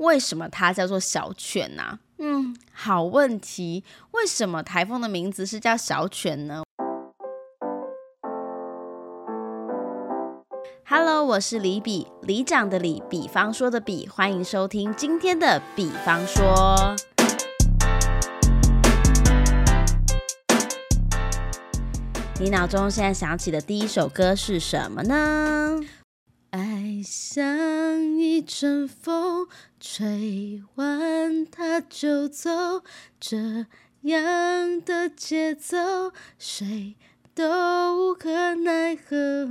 为什么它叫做小犬呢？嗯，好问题。为什么台风的名字是叫小犬呢？Hello，我是李比，里长的李，比方说的比，欢迎收听今天的比方说。你脑中现在想起的第一首歌是什么呢？爱上一阵风，吹完它就走，这样的节奏，谁都无可奈何。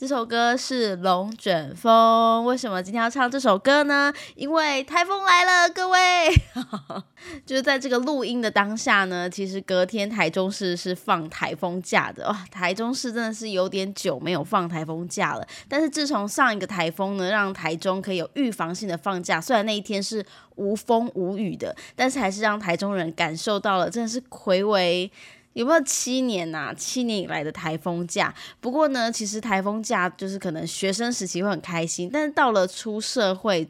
这首歌是《龙卷风》，为什么今天要唱这首歌呢？因为台风来了，各位。就是在这个录音的当下呢，其实隔天台中市是放台风假的哇。台中市真的是有点久没有放台风假了。但是自从上一个台风呢，让台中可以有预防性的放假，虽然那一天是无风无雨的，但是还是让台中人感受到了真的是魁违。有没有七年呐？七年以来的台风假。不过呢，其实台风假就是可能学生时期会很开心，但是到了出社会。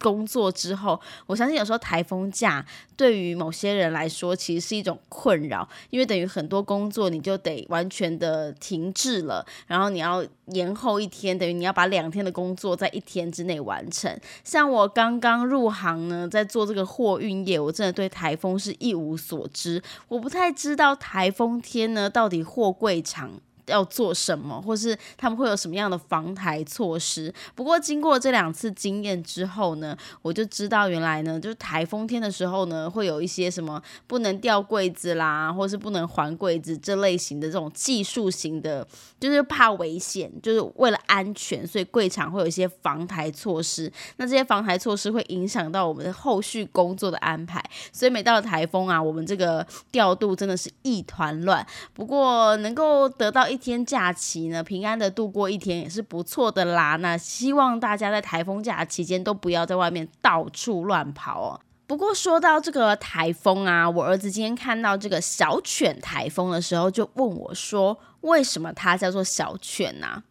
工作之后，我相信有时候台风假对于某些人来说，其实是一种困扰，因为等于很多工作你就得完全的停滞了，然后你要延后一天，等于你要把两天的工作在一天之内完成。像我刚刚入行呢，在做这个货运业，我真的对台风是一无所知，我不太知道台风天呢到底货柜场。要做什么，或是他们会有什么样的防台措施？不过经过这两次经验之后呢，我就知道原来呢，就是台风天的时候呢，会有一些什么不能吊柜子啦，或是不能还柜子这类型的这种技术型的，就是怕危险，就是为了安全，所以柜场会有一些防台措施。那这些防台措施会影响到我们的后续工作的安排，所以每到台风啊，我们这个调度真的是一团乱。不过能够得到一天假期呢，平安的度过一天也是不错的啦。那希望大家在台风假期间都不要在外面到处乱跑哦。不过说到这个台风啊，我儿子今天看到这个小犬台风的时候，就问我说：“为什么它叫做小犬呢？”，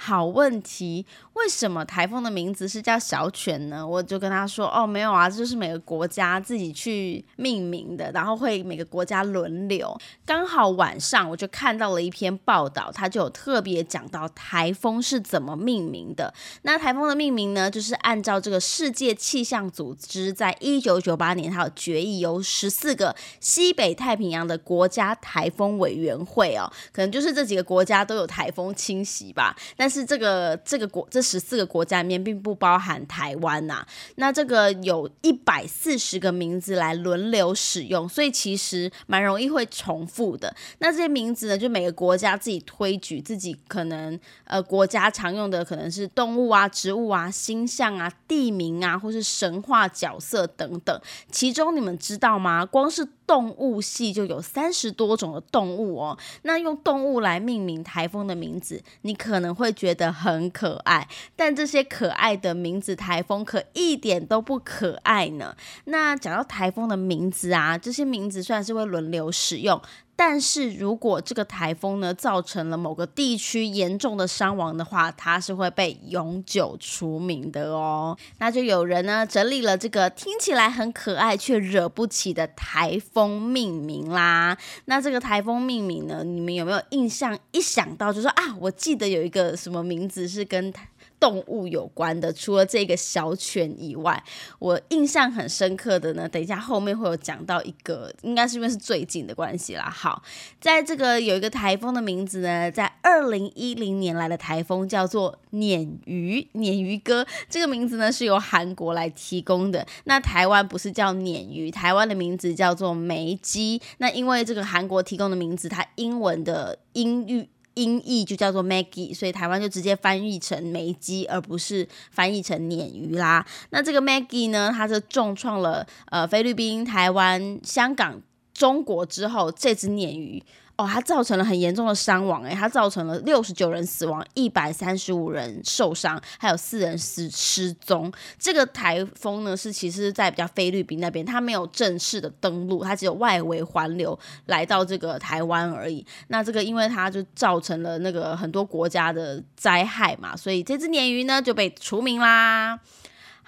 好问题。为什么台风的名字是叫小犬呢？我就跟他说，哦，没有啊，这就是每个国家自己去命名的，然后会每个国家轮流。刚好晚上我就看到了一篇报道，它就有特别讲到台风是怎么命名的。那台风的命名呢，就是按照这个世界气象组织在一九九八年它有决议，由十四个西北太平洋的国家台风委员会哦，可能就是这几个国家都有台风侵袭吧。但是这个这个国这十四个国家里面并不包含台湾呐，那这个有一百四十个名字来轮流使用，所以其实蛮容易会重复的。那这些名字呢，就每个国家自己推举自己可能呃国家常用的，可能是动物啊、植物啊、星象啊、地名啊，或是神话角色等等。其中你们知道吗？光是动物系就有三十多种的动物哦。那用动物来命名台风的名字，你可能会觉得很可爱，但这些可爱的名字台风可一点都不可爱呢。那讲到台风的名字啊，这些名字虽然是会轮流使用。但是如果这个台风呢造成了某个地区严重的伤亡的话，它是会被永久除名的哦。那就有人呢整理了这个听起来很可爱却惹不起的台风命名啦。那这个台风命名呢，你们有没有印象？一想到就说啊，我记得有一个什么名字是跟。动物有关的，除了这个小犬以外，我印象很深刻的呢。等一下后面会有讲到一个，应该是因为是最近的关系啦。好，在这个有一个台风的名字呢，在二零一零年来的台风叫做鲶鱼，鲶鱼哥这个名字呢是由韩国来提供的。那台湾不是叫鲶鱼，台湾的名字叫做梅基。那因为这个韩国提供的名字，它英文的音域。音译就叫做 Maggie，所以台湾就直接翻译成梅基，而不是翻译成鲶鱼啦。那这个 Maggie 呢，它是重创了呃菲律宾、台湾、香港、中国之后，这只鲶鱼。哦，它造成了很严重的伤亡，诶，它造成了六十九人死亡，一百三十五人受伤，还有四人失失踪。这个台风呢，是其实在比较菲律宾那边，它没有正式的登陆，它只有外围环流来到这个台湾而已。那这个因为它就造成了那个很多国家的灾害嘛，所以这只鲶鱼呢就被除名啦。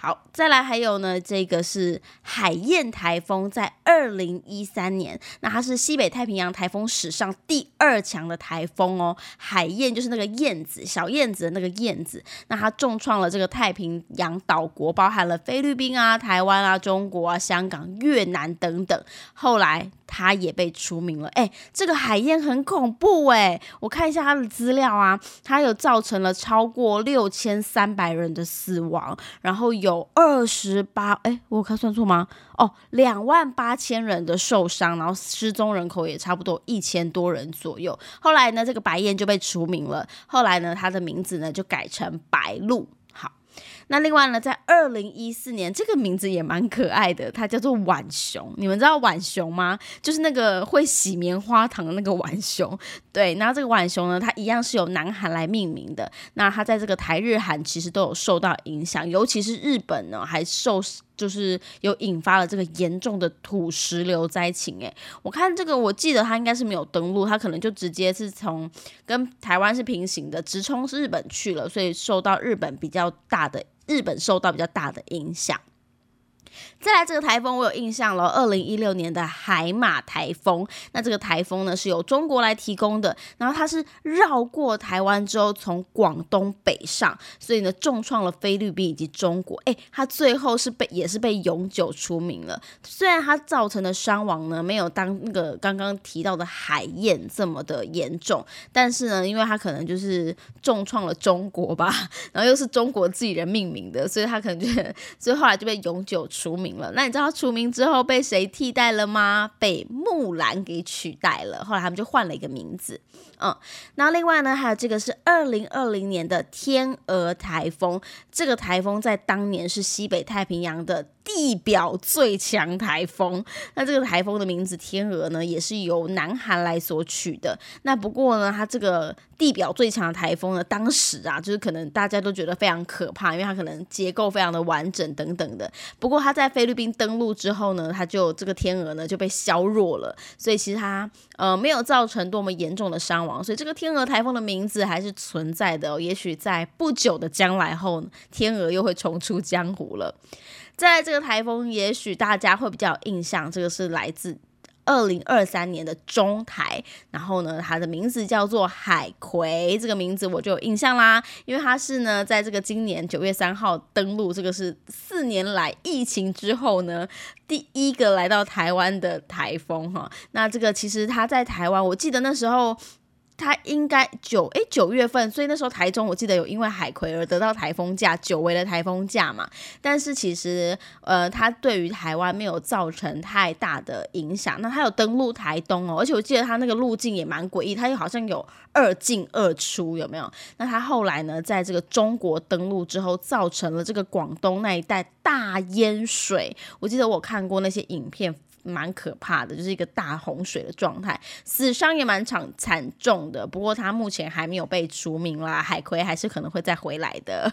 好，再来还有呢，这个是海燕台风，在二零一三年，那它是西北太平洋台风史上第二强的台风哦。海燕就是那个燕子，小燕子的那个燕子，那它重创了这个太平洋岛国，包含了菲律宾啊、台湾啊、中国啊、香港、越南等等。后来他也被除名了。哎，这个海燕很恐怖哎，我看一下他的资料啊，他有造成了超过六千三百人的死亡，然后有。二十八，哎，我看算错吗？哦，两万八千人的受伤，然后失踪人口也差不多一千多人左右。后来呢，这个白燕就被除名了。后来呢，他的名字呢就改成白鹭。那另外呢，在二零一四年，这个名字也蛮可爱的，它叫做浣熊。你们知道浣熊吗？就是那个会洗棉花糖的那个浣熊。对，那这个浣熊呢，它一样是由南韩来命名的。那它在这个台日韩其实都有受到影响，尤其是日本呢，还受就是有引发了这个严重的土石流灾情。诶，我看这个，我记得它应该是没有登陆，它可能就直接是从跟台湾是平行的，直冲日本去了，所以受到日本比较大的。日本受到比较大的影响。再来这个台风，我有印象了。二零一六年的海马台风，那这个台风呢是由中国来提供的，然后它是绕过台湾之后，从广东北上，所以呢重创了菲律宾以及中国。哎，它最后是被也是被永久除名了。虽然它造成的伤亡呢没有当那个刚刚提到的海燕这么的严重，但是呢，因为它可能就是重创了中国吧，然后又是中国自己人命名的，所以它可能就 所以后来就被永久。除名了，那你知道除名之后被谁替代了吗？被木兰给取代了。后来他们就换了一个名字。嗯，那另外呢，还有这个是二零二零年的天鹅台风。这个台风在当年是西北太平洋的地表最强台风。那这个台风的名字天鹅呢，也是由南韩来所取的。那不过呢，它这个地表最强的台风呢，当时啊，就是可能大家都觉得非常可怕，因为它可能结构非常的完整等等的。不过它在菲律宾登陆之后呢，它就这个天鹅呢就被削弱了，所以其实它呃没有造成多么严重的伤亡，所以这个天鹅台风的名字还是存在的。也许在不久的将来后，天鹅又会重出江湖了。在这个台风，也许大家会比较有印象，这个是来自。二零二三年的中台，然后呢，它的名字叫做海葵，这个名字我就有印象啦，因为它是呢，在这个今年九月三号登陆，这个是四年来疫情之后呢第一个来到台湾的台风哈。那这个其实它在台湾，我记得那时候。它应该九哎九月份，所以那时候台中我记得有因为海葵而得到台风假，久违的台风假嘛。但是其实呃，它对于台湾没有造成太大的影响。那它有登陆台东哦，而且我记得它那个路径也蛮诡异，它又好像有二进二出，有没有？那它后来呢，在这个中国登陆之后，造成了这个广东那一带大淹水。我记得我看过那些影片。蛮可怕的，就是一个大洪水的状态，死伤也蛮惨惨重的。不过他目前还没有被除名啦，海葵还是可能会再回来的。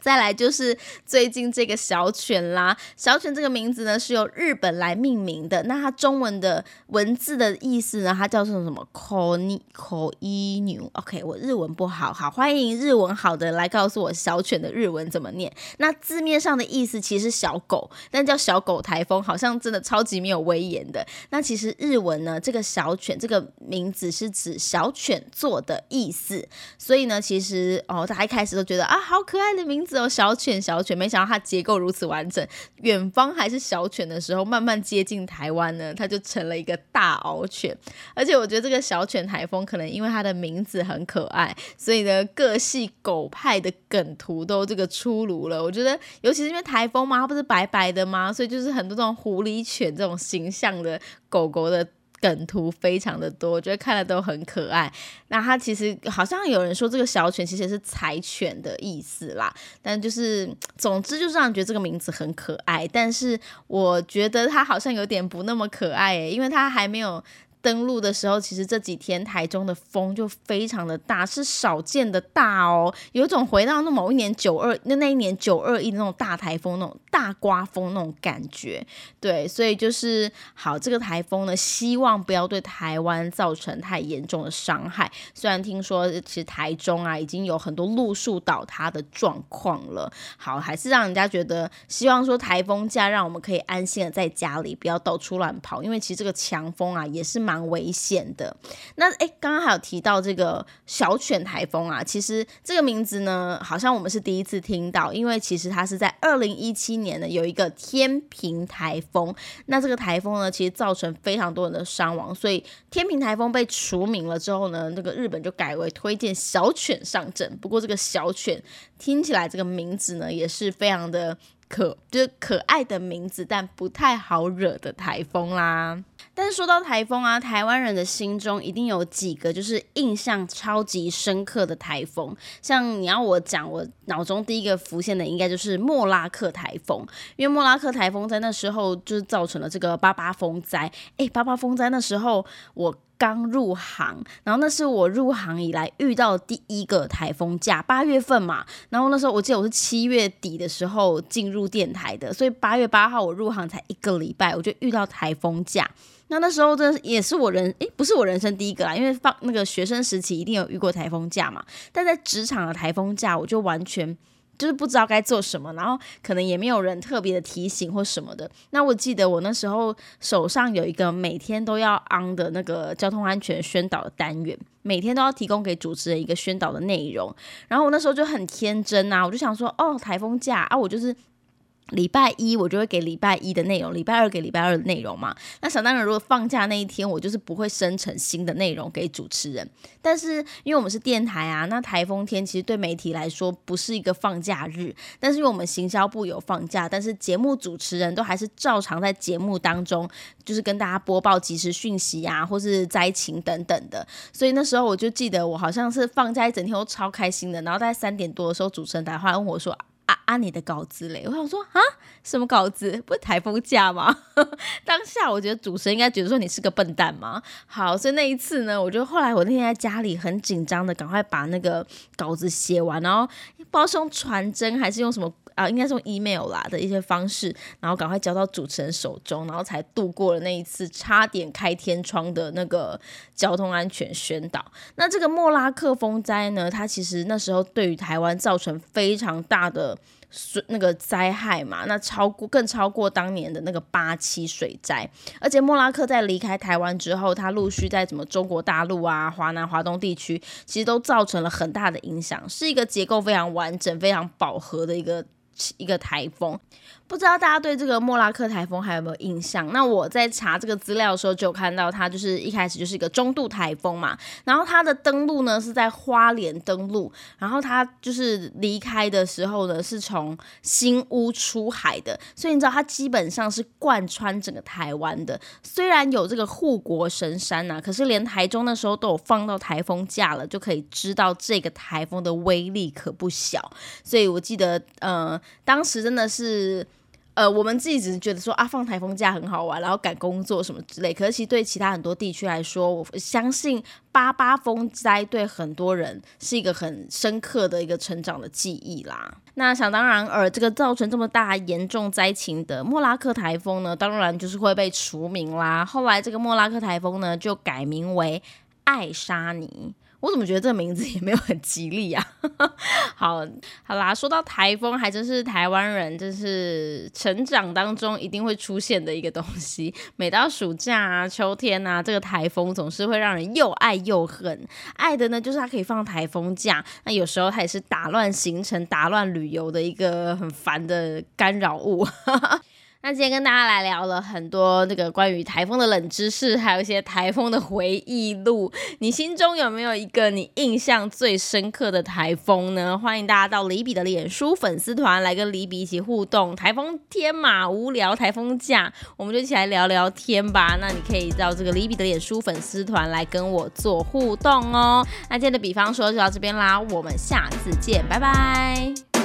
再来就是最近这个小犬啦，小犬这个名字呢是由日本来命名的。那它中文的文字的意思呢，它叫做什么？ko ni ko i nu。OK，我日文不好，好欢迎日文好的来告诉我小犬的日文怎么念。那字面上的意思其实是小狗，但叫小狗台风，好像真的超级没有威严的。那其实日文呢，这个小犬这个名字是指小犬座的意思。所以呢，其实哦，大家一开始都觉得啊，好可爱的名。只有小犬，小犬，没想到它结构如此完整。远方还是小犬的时候，慢慢接近台湾呢，它就成了一个大獒犬。而且我觉得这个小犬台风可能因为它的名字很可爱，所以呢，各系狗派的梗图都这个出炉了。我觉得，尤其是因为台风嘛，它不是白白的吗？所以就是很多这种狐狸犬这种形象的狗狗的。梗图非常的多，我觉得看了都很可爱。那它其实好像有人说这个小犬其实是柴犬的意思啦，但就是总之就是让人觉得这个名字很可爱。但是我觉得它好像有点不那么可爱诶，因为它还没有。登陆的时候，其实这几天台中的风就非常的大，是少见的大哦，有种回到那某一年九二那那一年九二一那种大台风那种大刮风那种感觉。对，所以就是好，这个台风呢，希望不要对台湾造成太严重的伤害。虽然听说其实台中啊已经有很多路树倒塌的状况了，好，还是让人家觉得希望说台风假让我们可以安心的在家里，不要到处乱跑，因为其实这个强风啊也是蛮蛮危险的。那哎，刚刚还有提到这个小犬台风啊，其实这个名字呢，好像我们是第一次听到，因为其实它是在二零一七年呢有一个天平台风，那这个台风呢，其实造成非常多人的伤亡，所以天平台风被除名了之后呢，那个日本就改为推荐小犬上阵。不过这个小犬听起来这个名字呢，也是非常的。可就是可爱的名字，但不太好惹的台风啦。但是说到台风啊，台湾人的心中一定有几个就是印象超级深刻的台风。像你要我讲，我脑中第一个浮现的应该就是莫拉克台风，因为莫拉克台风在那时候就是造成了这个八八风灾。诶，八八风灾那时候我。刚入行，然后那是我入行以来遇到第一个台风假，八月份嘛。然后那时候我记得我是七月底的时候进入电台的，所以八月八号我入行才一个礼拜，我就遇到台风假。那那时候真的也是我人诶，不是我人生第一个啦，因为放那个学生时期一定有遇过台风假嘛。但在职场的台风假，我就完全。就是不知道该做什么，然后可能也没有人特别的提醒或什么的。那我记得我那时候手上有一个每天都要 on 的那个交通安全宣导的单元，每天都要提供给主持人一个宣导的内容。然后我那时候就很天真啊，我就想说，哦，台风假啊，我就是。礼拜一我就会给礼拜一的内容，礼拜二给礼拜二的内容嘛。那想当然，如果放假那一天，我就是不会生成新的内容给主持人。但是因为我们是电台啊，那台风天其实对媒体来说不是一个放假日。但是因为我们行销部有放假，但是节目主持人都还是照常在节目当中，就是跟大家播报即时讯息啊，或是灾情等等的。所以那时候我就记得，我好像是放假一整天都超开心的。然后在三点多的时候，主持人打电话问我说。啊啊！你的稿子嘞？我想说啊，什么稿子？不是台风假吗？当下我觉得主持人应该觉得说你是个笨蛋吗？好，所以那一次呢，我就后来我那天在家里很紧张的，赶快把那个稿子写完，然后不知道是用传真还是用什么啊，应该是 email 啦的一些方式，然后赶快交到主持人手中，然后才度过了那一次差点开天窗的那个交通安全宣导。那这个莫拉克风灾呢，它其实那时候对于台湾造成非常大的。水那个灾害嘛，那超过更超过当年的那个八七水灾，而且莫拉克在离开台湾之后，它陆续在什么中国大陆啊、华南、华东地区，其实都造成了很大的影响，是一个结构非常完整、非常饱和的一个一个台风。不知道大家对这个莫拉克台风还有没有印象？那我在查这个资料的时候，就看到它就是一开始就是一个中度台风嘛，然后它的登陆呢是在花莲登陆，然后它就是离开的时候呢是从新屋出海的，所以你知道它基本上是贯穿整个台湾的。虽然有这个护国神山呐，可是连台中那时候都有放到台风假了，就可以知道这个台风的威力可不小。所以我记得，呃，当时真的是。呃，我们自己只是觉得说啊，放台风假很好玩，然后赶工作什么之类。可是其实对其他很多地区来说，我相信八八风灾对很多人是一个很深刻的一个成长的记忆啦。那想当然而这个造成这么大严重灾情的莫拉克台风呢，当然就是会被除名啦。后来这个莫拉克台风呢，就改名为爱沙尼。我怎么觉得这个名字也没有很吉利啊？好好啦，说到台风，还真是台湾人，就是成长当中一定会出现的一个东西。每到暑假啊、秋天啊，这个台风总是会让人又爱又恨。爱的呢，就是它可以放台风假；那有时候它也是打乱行程、打乱旅游的一个很烦的干扰物。那今天跟大家来聊了很多那个关于台风的冷知识，还有一些台风的回忆录。你心中有没有一个你印象最深刻的台风呢？欢迎大家到李比的脸书粉丝团来跟李比一起互动。台风天嘛，无聊台风假，我们就一起来聊聊天吧。那你可以到这个李比的脸书粉丝团来跟我做互动哦。那今天的比方说就到这边啦，我们下次见，拜拜。